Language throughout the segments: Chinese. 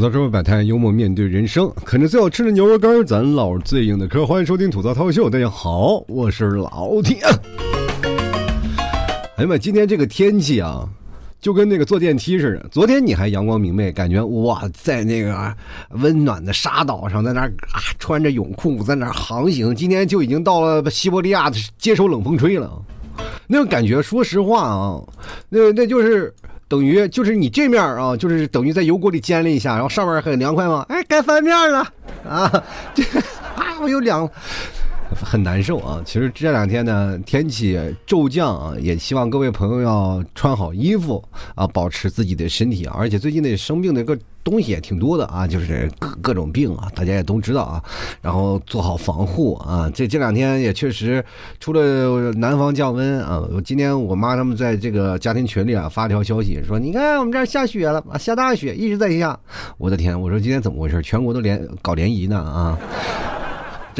吐槽社会百态，幽默面对人生。啃着最好吃的牛肉干，咱唠最硬的嗑。欢迎收听吐槽涛秀，大家好，我是老铁。哎呀妈，今天这个天气啊，就跟那个坐电梯似的。昨天你还阳光明媚，感觉哇，在那个温暖的沙岛上，在那啊穿着泳裤在那航行。今天就已经到了西伯利亚的接受冷风吹了，那种感觉，说实话啊，那那就是。等于就是你这面啊，就是等于在油锅里煎了一下，然后上面很凉快吗？哎，该翻面了啊！这啊，我有两。很难受啊！其实这两天呢，天气骤降啊，也希望各位朋友要穿好衣服啊，保持自己的身体啊。而且最近的生病的个东西也挺多的啊，就是各各种病啊，大家也都知道啊。然后做好防护啊。这这两天也确实除了南方降温啊，今天我妈他们在这个家庭群里啊发条消息说，你看我们这儿下雪了啊，下大雪一直在下。我的天，我说今天怎么回事？全国都联搞联谊呢啊！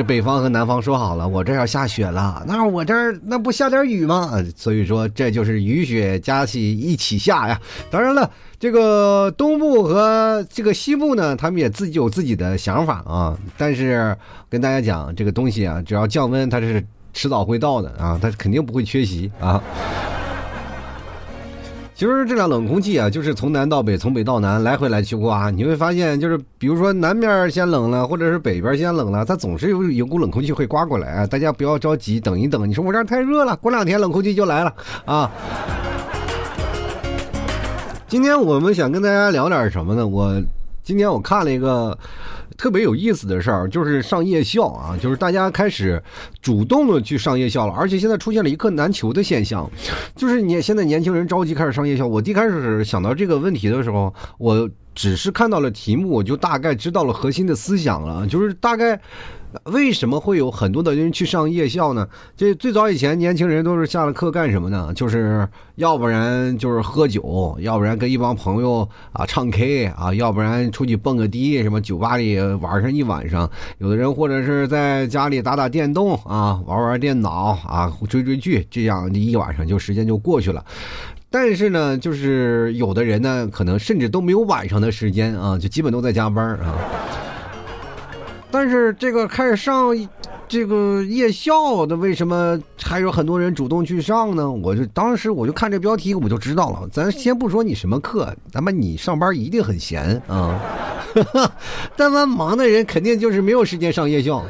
北方和南方说好了，我这要下雪了，那我这儿那不下点雨吗？所以说这就是雨雪加起一起下呀。当然了，这个东部和这个西部呢，他们也自己有自己的想法啊。但是跟大家讲，这个东西啊，只要降温，它是迟早会到的啊，它肯定不会缺席啊。其实这辆冷空气啊，就是从南到北，从北到南来回来去刮。你会发现，就是比如说南边先冷了，或者是北边先冷了，它总是有有股冷空气会刮过来啊。大家不要着急，等一等。你说我这儿太热了，过两天冷空气就来了 啊。今天我们想跟大家聊点什么呢？我今天我看了一个。特别有意思的事儿就是上夜校啊，就是大家开始主动的去上夜校了，而且现在出现了一课难求的现象，就是你现在年轻人着急开始上夜校。我一开始想到这个问题的时候，我只是看到了题目，我就大概知道了核心的思想了，就是大概。为什么会有很多的人去上夜校呢？这最早以前，年轻人都是下了课干什么呢？就是要不然就是喝酒，要不然跟一帮朋友啊唱 K 啊，要不然出去蹦个迪，什么酒吧里玩上一晚上。有的人或者是在家里打打电动啊，玩玩电脑啊，追追剧，这样一晚上就时间就过去了。但是呢，就是有的人呢，可能甚至都没有晚上的时间啊，就基本都在加班啊。但是这个开始上这个夜校的，为什么还有很多人主动去上呢？我就当时我就看这标题，我就知道了。咱先不说你什么课，咱们你上班一定很闲啊。但凡忙的人，肯定就是没有时间上夜校。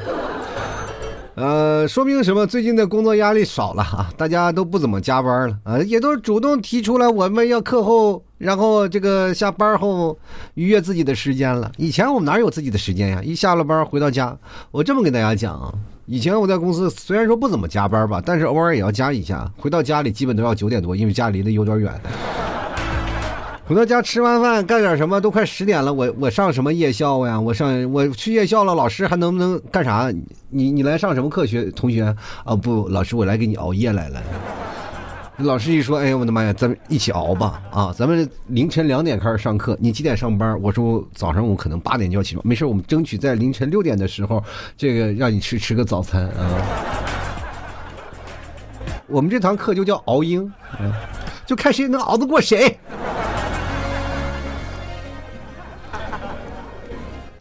呃，说明什么？最近的工作压力少了啊，大家都不怎么加班了啊，也都主动提出来我们要课后，然后这个下班后愉悦自己的时间了。以前我们哪有自己的时间呀？一下了班回到家，我这么跟大家讲啊，以前我在公司虽然说不怎么加班吧，但是偶尔也要加一下。回到家里基本都要九点多，因为家离得有点远。回到家吃完饭干点什么都快十点了，我我上什么夜校呀？我上我去夜校了，老师还能不能干啥？你你来上什么课学同学？啊不，老师我来给你熬夜来了。老师一说，哎呀我的妈呀，咱们一起熬吧啊！咱们凌晨两点开始上课，你几点上班？我说早上我可能八点就要起床，没事，我们争取在凌晨六点的时候，这个让你吃吃个早餐啊。我们这堂课就叫熬鹰，啊就看谁能熬得过谁。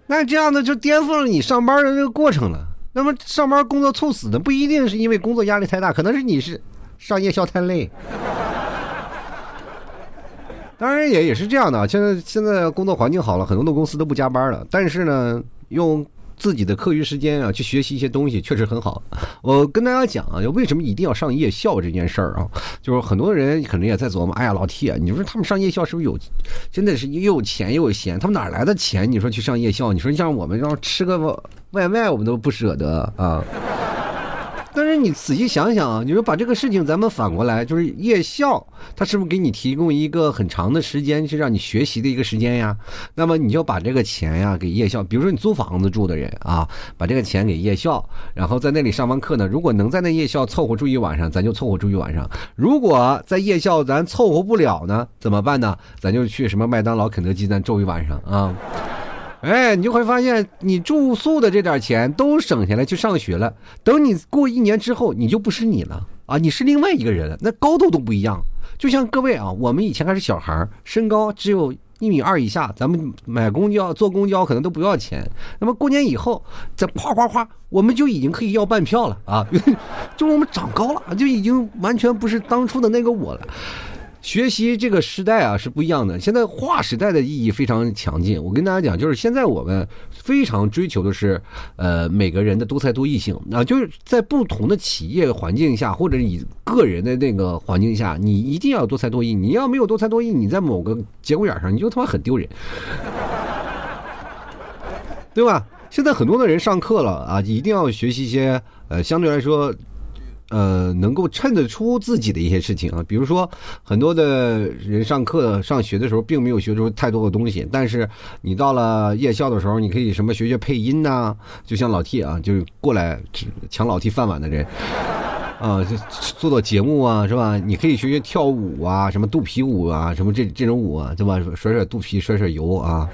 那这样的就颠覆了你上班的这个过程了。那么上班工作猝死的不一定是因为工作压力太大，可能是你是上夜校太累。当然也也是这样的，现在现在工作环境好了，很多的公司都不加班了。但是呢，用。自己的课余时间啊，去学习一些东西确实很好。我跟大家讲啊，为什么一定要上夜校这件事儿啊？就是很多人可能也在琢磨，哎呀，老铁，你说他们上夜校是不是有，真的是又有钱又有闲？他们哪来的钱？你说去上夜校？你说像我们要吃个外卖，我们都不舍得啊。但是你仔细想想啊，你说把这个事情咱们反过来，就是夜校，他是不是给你提供一个很长的时间，是让你学习的一个时间呀？那么你就把这个钱呀给夜校，比如说你租房子住的人啊，把这个钱给夜校，然后在那里上完课呢，如果能在那夜校凑合住一晚上，咱就凑合住一晚上；如果在夜校咱凑合不了呢，怎么办呢？咱就去什么麦当劳、肯德基，咱住一晚上啊。哎，你就会发现，你住宿的这点钱都省下来去上学了。等你过一年之后，你就不是你了啊，你是另外一个人了，那高度都不一样。就像各位啊，我们以前还是小孩身高只有一米二以下，咱们买公交坐公交可能都不要钱。那么过年以后，再哗哗哗，我们就已经可以要半票了啊！就我们长高了，就已经完全不是当初的那个我了。学习这个时代啊是不一样的，现在划时代的意义非常强劲。我跟大家讲，就是现在我们非常追求的是，呃，每个人的多才多艺性啊，就是在不同的企业环境下，或者你个人的那个环境下，你一定要多才多艺。你要没有多才多艺，你在某个节骨眼上，你就他妈很丢人，对吧？现在很多的人上课了啊，一定要学习一些呃，相对来说。呃，能够衬得出自己的一些事情啊，比如说很多的人上课上学的时候，并没有学出太多的东西，但是你到了夜校的时候，你可以什么学学配音呐，就像老 T 啊，就是过来抢老 T 饭碗的人啊，就做做节目啊，是吧？你可以学学跳舞啊，什么肚皮舞啊，什么这这种舞啊，对吧？甩甩肚皮，甩甩油啊。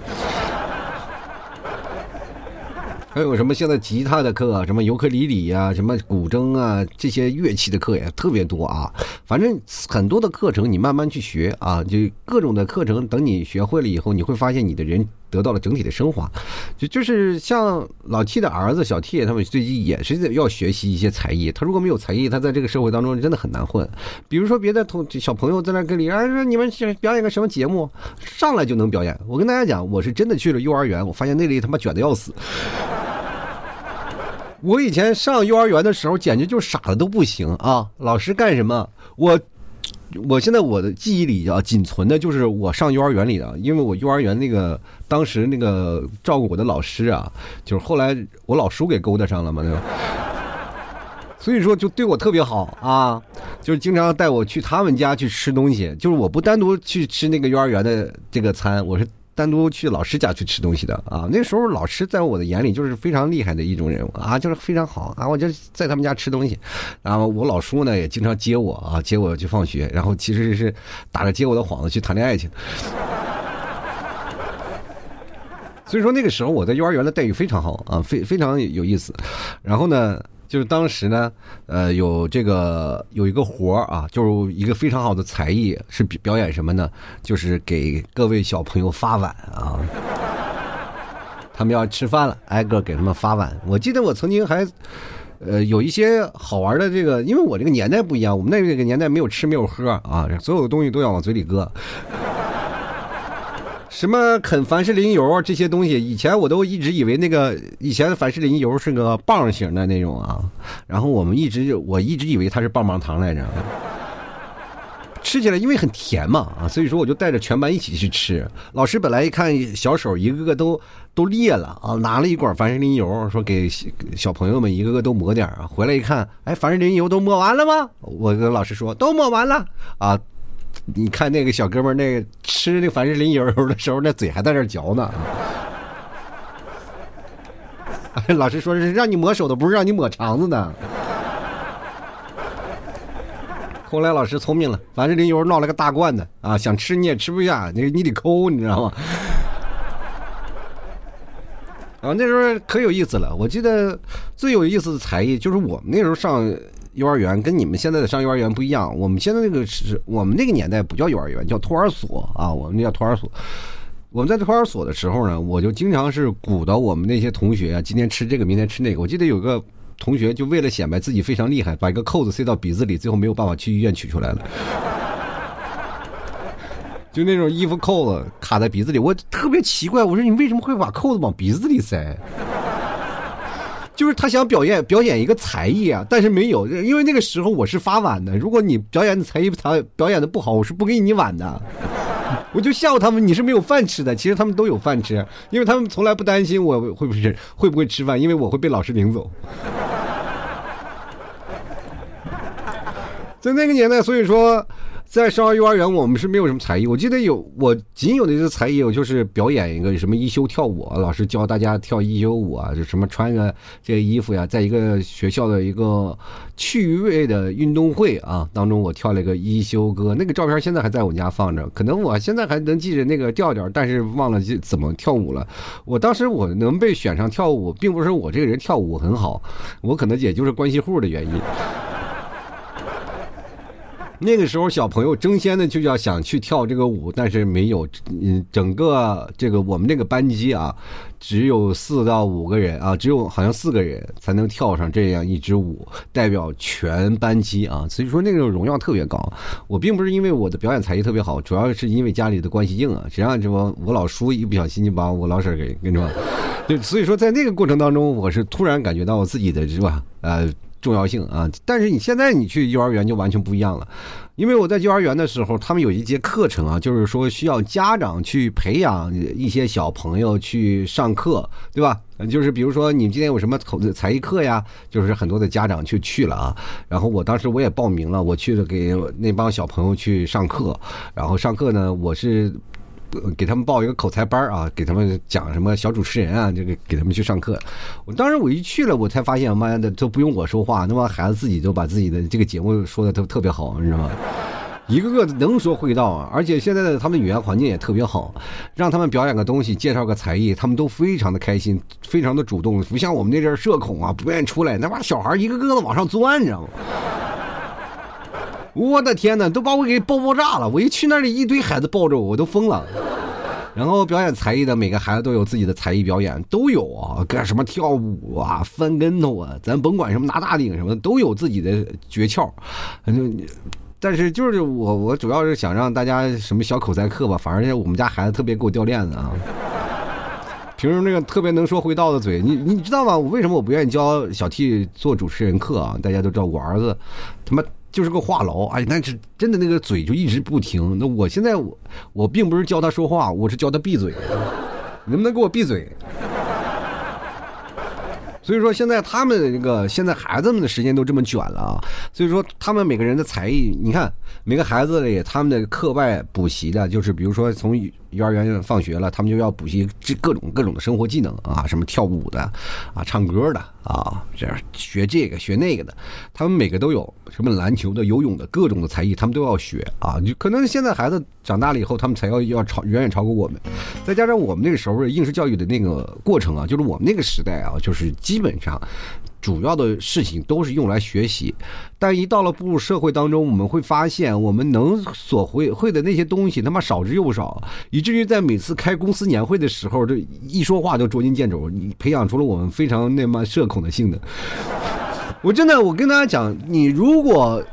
还有什么现在吉他的课，什么尤克里里呀，什么古筝啊，这些乐器的课也特别多啊。反正很多的课程你慢慢去学啊，就各种的课程，等你学会了以后，你会发现你的人得到了整体的升华。就就是像老 T 的儿子小 T 他们最近也是要学习一些才艺。他如果没有才艺，他在这个社会当中真的很难混。比如说别的同小朋友在那跟里啊说你们想表演个什么节目，上来就能表演。我跟大家讲，我是真的去了幼儿园，我发现那里他妈卷的要死。我以前上幼儿园的时候，简直就傻的都不行啊！老师干什么？我，我现在我的记忆里啊，仅存的就是我上幼儿园里的，因为我幼儿园那个当时那个照顾我的老师啊，就是后来我老叔给勾搭上了嘛，对吧？所以说就对我特别好啊，就是经常带我去他们家去吃东西，就是我不单独去吃那个幼儿园的这个餐，我是。单独去老师家去吃东西的啊，那时候老师在我的眼里就是非常厉害的一种人物啊，就是非常好啊，我就在他们家吃东西，然后我老叔呢也经常接我啊，接我去放学，然后其实是打着接我的幌子去谈恋爱去。所以说那个时候我在幼儿园的待遇非常好啊，非非常有意思，然后呢。就是当时呢，呃，有这个有一个活儿啊，就是一个非常好的才艺，是表演什么呢？就是给各位小朋友发碗啊。他们要吃饭了，挨个给他们发碗。我记得我曾经还，呃，有一些好玩的这个，因为我这个年代不一样，我们那个年代没有吃没有喝啊，所有的东西都要往嘴里搁。什么啃凡士林油这些东西，以前我都一直以为那个以前凡士林油是个棒型的那种啊，然后我们一直我一直以为它是棒棒糖来着，吃起来因为很甜嘛啊，所以说我就带着全班一起去吃。老师本来一看小手一个个都都裂了啊，拿了一管凡士林油，说给小朋友们一个个都抹点啊。回来一看，哎，凡士林油都抹完了吗？我跟老师说都抹完了啊。你看那个小哥们那个吃那凡士林油的时候，那嘴还在那嚼呢。老师说是让你抹手的，不是让你抹肠子的。后来老师聪明了，凡士林油闹了个大罐子啊，想吃你也吃不下，你你得抠，你知道吗？啊，那时候可有意思了。我记得最有意思的才艺就是我们那时候上。幼儿园跟你们现在的上幼儿园不一样，我们现在那个是我们那个年代不叫幼儿园，叫托儿所啊，我们那叫托儿所。我们在托儿所的时候呢，我就经常是鼓捣我们那些同学啊，今天吃这个，明天吃那个。我记得有个同学就为了显摆自己非常厉害，把一个扣子塞到鼻子里，最后没有办法去医院取出来了。就那种衣服扣子卡在鼻子里，我特别奇怪，我说你为什么会把扣子往鼻子里塞？就是他想表演表演一个才艺啊，但是没有，因为那个时候我是发碗的。如果你表演的才艺他表演的不好，我是不给你碗的。我就笑他们，你是没有饭吃的。其实他们都有饭吃，因为他们从来不担心我会不会会不会吃饭，因为我会被老师领走。在那个年代，所以说。在上幼儿园，我们是没有什么才艺。我记得有我仅有的一个才艺，我就是表演一个什么一休跳舞，老师教大家跳一休舞啊，就什么穿个这个衣服呀，在一个学校的一个趣味的运动会啊当中，我跳了一个一休歌。那个照片现在还在我家放着，可能我现在还能记着那个调调，但是忘了怎么跳舞了。我当时我能被选上跳舞，并不是我这个人跳舞很好，我可能也就是关系户的原因。那个时候小朋友争先的就要想去跳这个舞，但是没有，嗯，整个这个我们那个班级啊，只有四到五个人啊，只有好像四个人才能跳上这样一支舞，代表全班级啊，所以说那个荣耀特别高。我并不是因为我的表演才艺特别好，主要是因为家里的关系硬啊，谁让这我我老叔一不小心就把我老婶给跟着，对，所以说在那个过程当中，我是突然感觉到我自己的是吧，呃。重要性啊！但是你现在你去幼儿园就完全不一样了，因为我在幼儿园的时候，他们有一节课程啊，就是说需要家长去培养一些小朋友去上课，对吧？就是比如说你今天有什么口才艺课呀，就是很多的家长去去了啊。然后我当时我也报名了，我去了给那帮小朋友去上课，然后上课呢，我是。给他们报一个口才班啊，给他们讲什么小主持人啊，这个给他们去上课。我当时我一去了，我才发现，妈的都不用我说话，那帮孩子自己都把自己的这个节目说的都特别好，你知道吗？一个个能说会道啊，而且现在的他们语言环境也特别好，让他们表演个东西，介绍个才艺，他们都非常的开心，非常的主动，不像我们那阵社恐啊，不愿意出来，那帮小孩一个个的往上钻，你知道吗？我的天哪，都把我给爆爆炸了！我一去那里，一堆孩子抱着我，我都疯了。然后表演才艺的每个孩子都有自己的才艺表演，都有啊，干什么跳舞啊、翻跟头啊，咱甭管什么拿大顶什么的，都有自己的诀窍。正，但是就是我，我主要是想让大家什么小口才课吧，反正我们家孩子特别给我掉链子啊。平时那个特别能说会道的嘴，你你知道吗？我为什么我不愿意教小 T 做主持人课啊？大家都知道我儿子，他妈。就是个话痨，哎，那是真的，那个嘴就一直不停。那我现在我我并不是教他说话，我是教他闭嘴，能不能给我闭嘴？所以说现在他们这个现在孩子们的时间都这么卷了啊，所以说他们每个人的才艺，你看每个孩子里他们的课外补习的，就是比如说从。幼儿园放学了，他们就要补习这各种各种的生活技能啊，什么跳舞的，啊，唱歌的啊，这样学这个学那个的，他们每个都有什么篮球的、游泳的各种的才艺，他们都要学啊。就可能现在孩子长大了以后，他们才要要超远远超过我们。再加上我们那个时候应试教育的那个过程啊，就是我们那个时代啊，就是基本上。主要的事情都是用来学习，但一到了步入社会当中，我们会发现我们能所会会的那些东西他妈少之又少，以至于在每次开公司年会的时候，这一说话就捉襟见肘，你培养出了我们非常那么社恐的性的。我真的，我跟大家讲，你如果。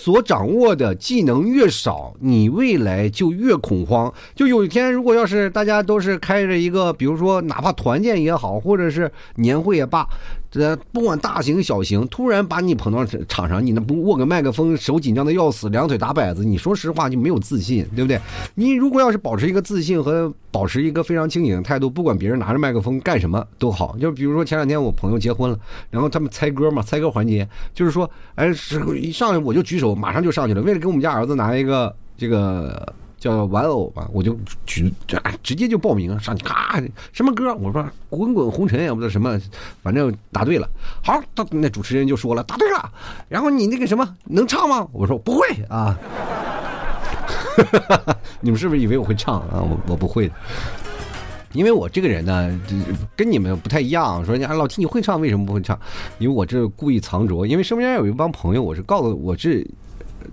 所掌握的技能越少，你未来就越恐慌。就有一天，如果要是大家都是开着一个，比如说哪怕团建也好，或者是年会也罢，这不管大型小型，突然把你捧到场上，你那不握个麦克风，手紧张的要死，两腿打摆子，你说实话就没有自信，对不对？你如果要是保持一个自信和保持一个非常清醒的态度，不管别人拿着麦克风干什么都好。就比如说前两天我朋友结婚了，然后他们猜歌嘛，猜歌环节就是说，哎，是一上来我就举手。马上就上去了，为了给我们家儿子拿一个这个叫玩偶吧，我就举直接就报名上去，咔，什么歌？我说滚滚红尘，也不知道什么，反正答对了。好，那主持人就说了，答对了。然后你那个什么能唱吗？我说不会啊。你们是不是以为我会唱啊？我我不会的，因为我这个人呢，跟你们不太一样。说你啊，老提你会唱，为什么不会唱？因为我这故意藏拙，因为身边有一帮朋友，我是告诉我是。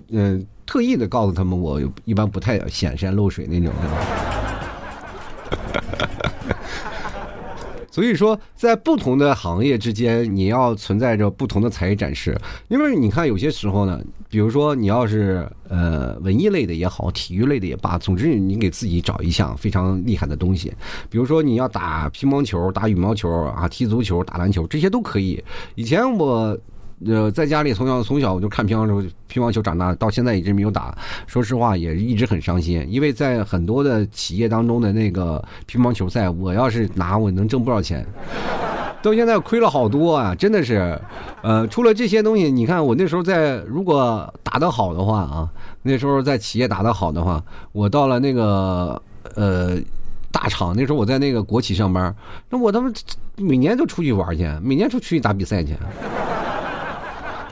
嗯，特意的告诉他们，我一般不太显山露水那种。所以说，在不同的行业之间，你要存在着不同的才艺展示。因为你看，有些时候呢，比如说你要是呃文艺类的也好，体育类的也罢，总之你给自己找一项非常厉害的东西。比如说你要打乒乓球、打羽毛球啊，踢足球、打篮球，这些都可以。以前我。呃，在家里从小从小我就看乒乓球，乒乓球长大，到现在一直没有打。说实话，也一直很伤心，因为在很多的企业当中的那个乒乓球赛，我要是拿，我能挣不少钱。到现在亏了好多啊，真的是。呃，除了这些东西，你看我那时候在，如果打得好的话啊，那时候在企业打得好的话，我到了那个呃大厂，那时候我在那个国企上班，那我他妈每年都出去玩去，每年出去打比赛去。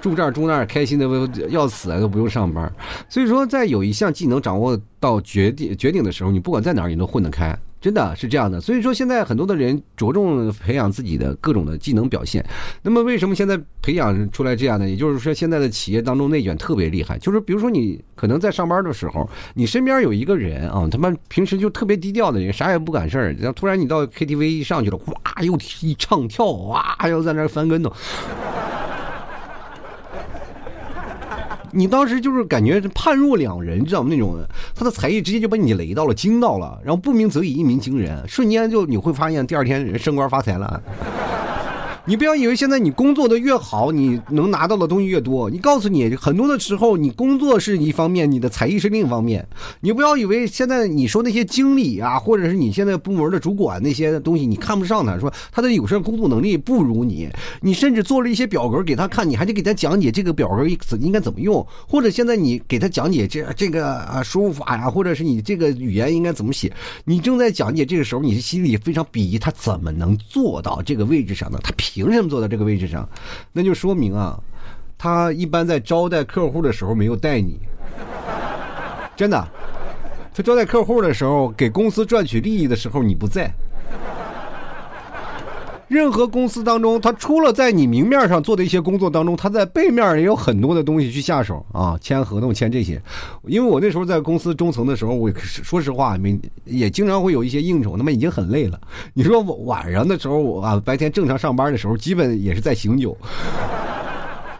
住这儿住那儿，开心的要死都不用上班。所以说，在有一项技能掌握到绝顶绝顶的时候，你不管在哪儿，你都混得开。真的是这样的，所以说现在很多的人着重培养自己的各种的技能表现。那么为什么现在培养出来这样的？也就是说，现在的企业当中内卷特别厉害。就是比如说，你可能在上班的时候，你身边有一个人啊，他妈平时就特别低调的人，啥也不管事儿。然后突然你到 KTV 一上去了，哇，又一唱跳，哇，又在那翻跟头。你当时就是感觉判若两人，你知道吗？那种他的才艺直接就把你雷到了，惊到了，然后不鸣则已，一鸣惊人，瞬间就你会发现第二天人升官发财了。你不要以为现在你工作的越好，你能拿到的东西越多。你告诉你，很多的时候你工作是一方面，你的才艺是另一方面。你不要以为现在你说那些经理啊，或者是你现在部门的主管那些东西，你看不上他，说他的有些工作能力不如你，你甚至做了一些表格给他看，你还得给他讲解这个表格应该怎么用，或者现在你给他讲解这这个啊输入法呀，或者是你这个语言应该怎么写，你正在讲解这个时候，你心里非常鄙夷他怎么能做到这个位置上呢？他凭凭什么坐在这个位置上？那就说明啊，他一般在招待客户的时候没有带你，真的。他招待客户的时候，给公司赚取利益的时候，你不在。任何公司当中，他除了在你明面上做的一些工作当中，他在背面也有很多的东西去下手啊，签合同、签这些。因为我那时候在公司中层的时候，我说实话，没也经常会有一些应酬，那么已经很累了。你说我晚上的时候，我啊白天正常上班的时候，基本也是在醒酒。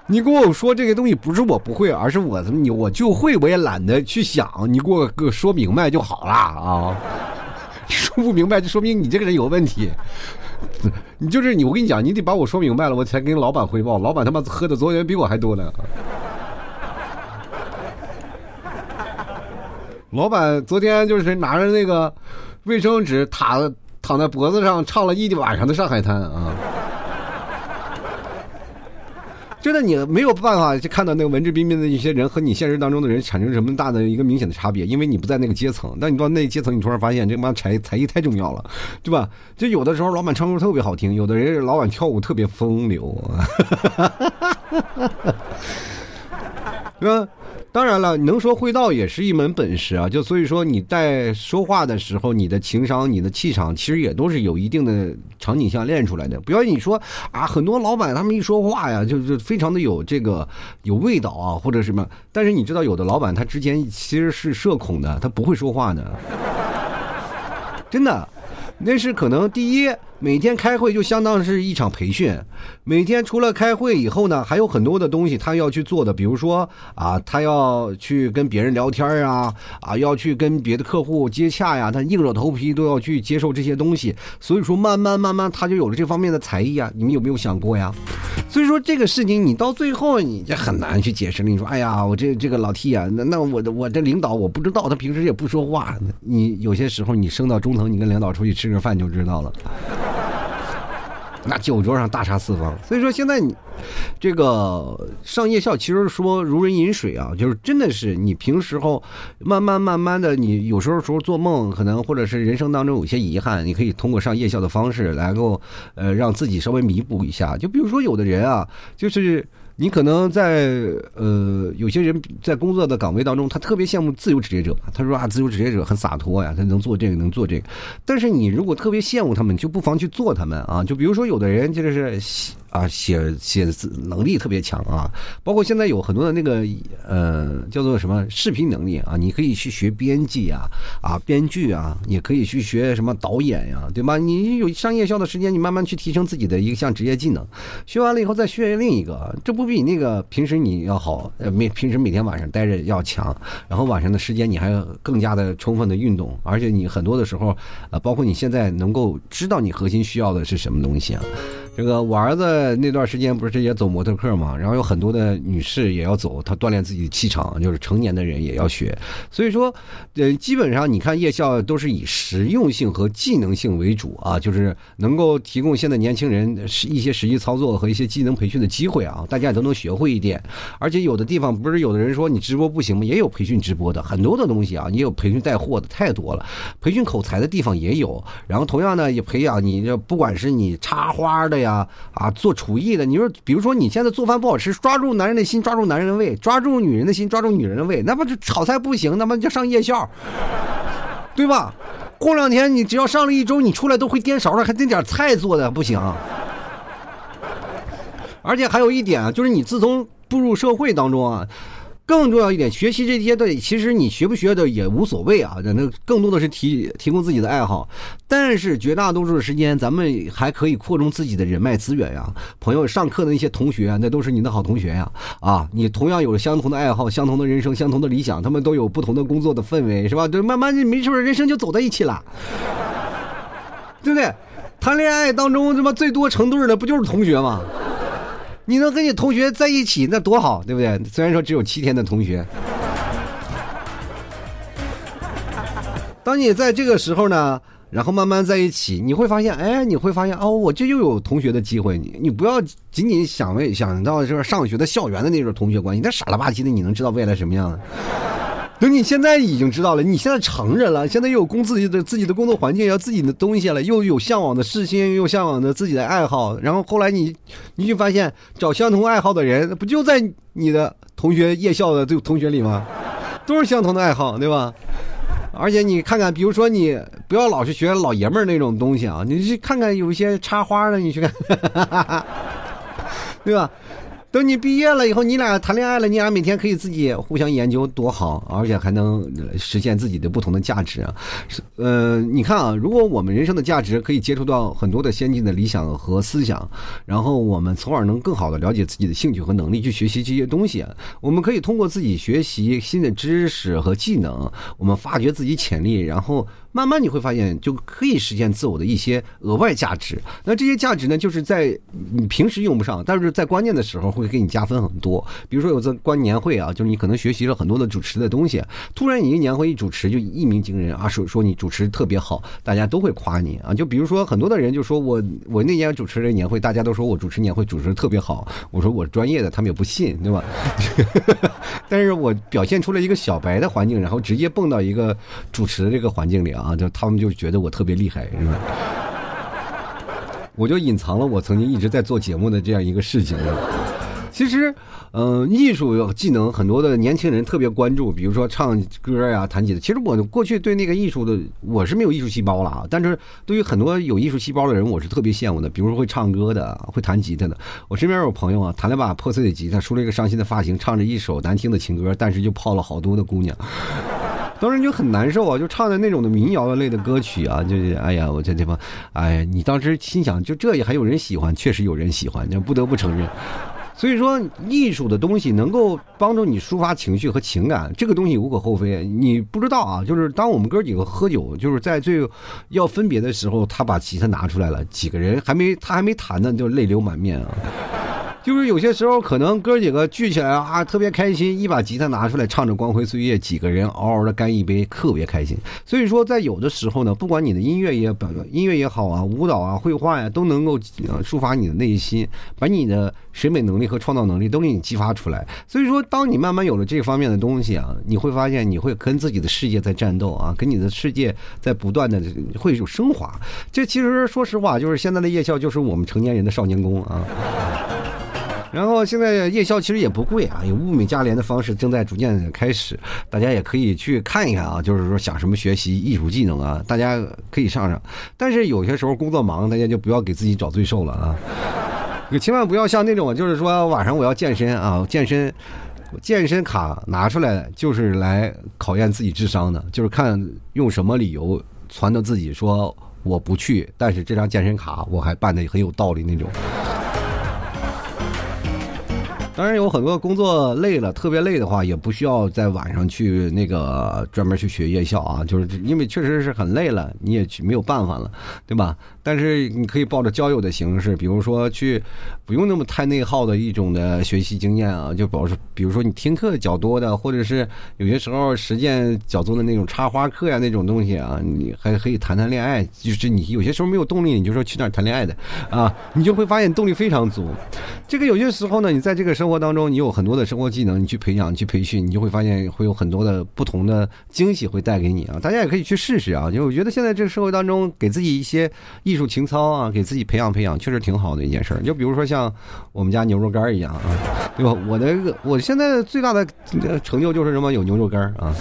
你跟我说这个东西不是我不会，而是我你我就会，我也懒得去想。你给我个说明白就好了啊！说不明白就说明你这个人有问题。你就是你，我跟你讲，你得把我说明白了，我才跟老板汇报。老板他妈喝的昨天比我还多呢。老板昨天就是拿着那个卫生纸躺躺在脖子上，唱了一晚上的《上海滩》啊。真的，你没有办法去看到那个文质彬彬的一些人和你现实当中的人产生什么大的一个明显的差别，因为你不在那个阶层。但你到那阶层，你突然发现这妈才才艺太重要了，对吧？就有的时候老板唱歌特别好听，有的人老板跳舞特别风流，是吧？当然了，能说会道也是一门本事啊。就所以说，你在说话的时候，你的情商、你的气场，其实也都是有一定的场景下练出来的。不要你说啊，很多老板他们一说话呀，就是非常的有这个有味道啊，或者什么。但是你知道，有的老板他之前其实是社恐的，他不会说话的，真的，那是可能第一。每天开会就相当是一场培训，每天除了开会以后呢，还有很多的东西他要去做的，比如说啊，他要去跟别人聊天啊，啊，要去跟别的客户接洽呀，他硬着头皮都要去接受这些东西，所以说慢慢慢慢他就有了这方面的才艺啊，你们有没有想过呀？所以说这个事情你到最后你就很难去解释了。你说哎呀，我这这个老 T 啊，那那我的我这领导我不知道，他平时也不说话，你有些时候你升到中层，你跟领导出去吃个饭就知道了。那酒桌上大杀四方，所以说现在你这个上夜校，其实说如人饮水啊，就是真的是你平时候慢慢慢慢的，你有时候时候做梦，可能或者是人生当中有些遗憾，你可以通过上夜校的方式来够呃让自己稍微弥补一下。就比如说有的人啊，就是。你可能在呃，有些人在工作的岗位当中，他特别羡慕自由职业者。他说啊，自由职业者很洒脱呀，他能做这个，能做这个。但是你如果特别羡慕他们，就不妨去做他们啊。就比如说，有的人就是。啊，写写字能力特别强啊，包括现在有很多的那个呃，叫做什么视频能力啊，你可以去学编辑啊，啊，编剧啊，也可以去学什么导演呀，对吧？你有上夜校的时间，你慢慢去提升自己的一项职业技能，学完了以后再学另一个，这不比那个平时你要好？呃，每平时每天晚上待着要强，然后晚上的时间你还要更加的充分的运动，而且你很多的时候，呃，包括你现在能够知道你核心需要的是什么东西啊。这个我儿子那段时间不是也走模特课嘛，然后有很多的女士也要走，她锻炼自己的气场，就是成年的人也要学。所以说，呃，基本上你看夜校都是以实用性和技能性为主啊，就是能够提供现在年轻人一些实际操作和一些技能培训的机会啊，大家也都能学会一点。而且有的地方不是有的人说你直播不行吗？也有培训直播的，很多的东西啊，也有培训带货的，太多了。培训口才的地方也有，然后同样呢，也培养你这不管是你插花的呀。呀啊，做厨艺的，你说，比如说你现在做饭不好吃，抓住男人的心，抓住男人的胃，抓住女人的心，抓住女人的胃，那不就炒菜不行，那么就上夜校，对吧？过两天你只要上了一周，你出来都会颠勺了，还那点菜做的不行。而且还有一点啊，就是你自从步入社会当中啊。更重要一点，学习这些的，其实你学不学的也无所谓啊。那更多的是提提供自己的爱好，但是绝大多数的时间，咱们还可以扩充自己的人脉资源呀。朋友上课的那些同学，那都是你的好同学呀。啊，你同样有了相同的爱好、相同的人生、相同的理想，他们都有不同的工作的氛围，是吧？就慢慢没事人生就走在一起了，对不对？谈恋爱当中，他妈最多成对的不就是同学吗？你能跟你同学在一起，那多好，对不对？虽然说只有七天的同学，当你在这个时候呢，然后慢慢在一起，你会发现，哎，你会发现，哦，我这又有同学的机会。你你不要仅仅想为想到就是上学的校园的那种同学关系，那傻了吧唧的，你能知道未来什么样？等你现在已经知道了，你现在成人了，现在又有工自己的自己的工作环境，要自己的东西了，又有向往的事情，又向往的自己的爱好，然后后来你，你就发现找相同爱好的人，不就在你的同学夜校的这个同学里吗？都是相同的爱好，对吧？而且你看看，比如说你不要老是学老爷们儿那种东西啊，你去看看有一些插花的，你去看，对吧？等你毕业了以后，你俩谈恋爱了，你俩每天可以自己互相研究，多好，而且还能实现自己的不同的价值啊！呃，你看啊，如果我们人生的价值可以接触到很多的先进的理想和思想，然后我们从而能更好的了解自己的兴趣和能力去学习这些东西，我们可以通过自己学习新的知识和技能，我们发掘自己潜力，然后。慢慢你会发现，就可以实现自我的一些额外价值。那这些价值呢，就是在你平时用不上，但是在关键的时候会给你加分很多。比如说有次关年会啊，就是你可能学习了很多的主持的东西，突然你一年会一主持就一鸣惊人啊，说说你主持特别好，大家都会夸你啊。就比如说很多的人就说我我那年主持了年会，大家都说我主持年会主持的特别好，我说我专业的，他们也不信，对吧？但是我表现出了一个小白的环境，然后直接蹦到一个主持的这个环境里啊。啊，就他们就觉得我特别厉害，是吧？我就隐藏了我曾经一直在做节目的这样一个事情。其实，嗯，艺术技能很多的年轻人特别关注，比如说唱歌呀、弹吉他。其实我过去对那个艺术的，我是没有艺术细胞了啊。但是对于很多有艺术细胞的人，我是特别羡慕的。比如说会唱歌的、会弹吉他的。我身边有朋友啊，弹了把破碎的吉他，梳了一个伤心的发型，唱着一首难听的情歌，但是就泡了好多的姑娘。当时就很难受啊，就唱的那种的民谣类的歌曲啊，就是哎呀，我这地方，哎呀，你当时心想，就这也还有人喜欢，确实有人喜欢，就不得不承认。所以说，艺术的东西能够帮助你抒发情绪和情感，这个东西无可厚非。你不知道啊，就是当我们哥几个喝酒，就是在最要分别的时候，他把吉他拿出来了，几个人还没他还没弹呢，就泪流满面啊。就是有些时候，可能哥几个聚起来啊，特别开心，一把吉他拿出来，唱着《光辉岁月》，几个人嗷嗷的干一杯，特别开心。所以说，在有的时候呢，不管你的音乐也表音乐也好啊，舞蹈啊，绘画呀，都能够抒发你的内心，把你的审美能力和创造能力都给你激发出来。所以说，当你慢慢有了这方面的东西啊，你会发现你会跟自己的世界在战斗啊，跟你的世界在不断的会有升华。这其实说实话，就是现在的夜校，就是我们成年人的少年宫啊。然后现在夜宵其实也不贵啊，有物美价廉的方式正在逐渐开始，大家也可以去看一看啊。就是说想什么学习艺术技能啊，大家可以上上。但是有些时候工作忙，大家就不要给自己找罪受了啊。你千万不要像那种，就是说晚上我要健身啊，健身，健身卡拿出来就是来考验自己智商的，就是看用什么理由传到自己说我不去，但是这张健身卡我还办的很有道理那种。当然有很多工作累了，特别累的话，也不需要在晚上去那个专门去学夜校啊，就是因为确实是很累了，你也去没有办法了，对吧？但是你可以抱着交友的形式，比如说去，不用那么太内耗的一种的学习经验啊，就比如说，比如说你听课较多的，或者是有些时候实践较多的那种插花课呀那种东西啊，你还可以谈谈恋爱，就是你有些时候没有动力，你就说去那儿谈恋爱的啊，你就会发现动力非常足。这个有些时候呢，你在这个生生活当中，你有很多的生活技能，你去培养、去培训，你就会发现会有很多的不同的惊喜会带给你啊！大家也可以去试试啊！就我觉得现在这个社会当中，给自己一些艺术情操啊，给自己培养培养，确实挺好的一件事儿。就比如说像我们家牛肉干一样啊，对吧？我的我现在最大的成就就是什么？有牛肉干啊。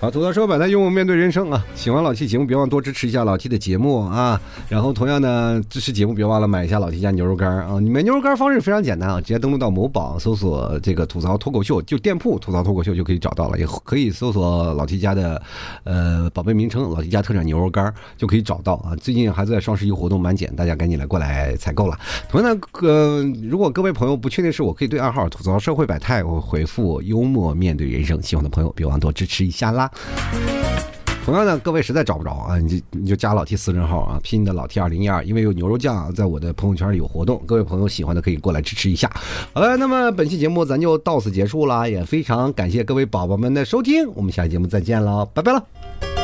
好，吐槽社会百态，幽默面对人生啊！喜欢老 T 节目，别忘多支持一下老 T 的节目啊！然后同样呢，支持节目别忘了买一下老 T 家牛肉干啊！你买牛肉干方式非常简单啊，直接登录到某宝搜索这个吐槽脱口秀，就店铺吐槽脱口秀就可以找到了，也可以搜索老 T 家的呃宝贝名称老 T 家特产牛肉干就可以找到啊！最近还在双十一活动满减，大家赶紧来过来采购了。同样呢，呃，如果各位朋友不确定是我可以对暗号吐槽社会百态，我回复幽默面对人生，喜欢的朋友别忘多支持一下啦。同样呢，各位实在找不着啊，你就你就加老 T 私人号啊，拼的老 T 二零一二，因为有牛肉酱在我的朋友圈里有活动，各位朋友喜欢的可以过来支持一下。好了，那么本期节目咱就到此结束了，也非常感谢各位宝宝们的收听，我们下期节目再见了，拜拜了。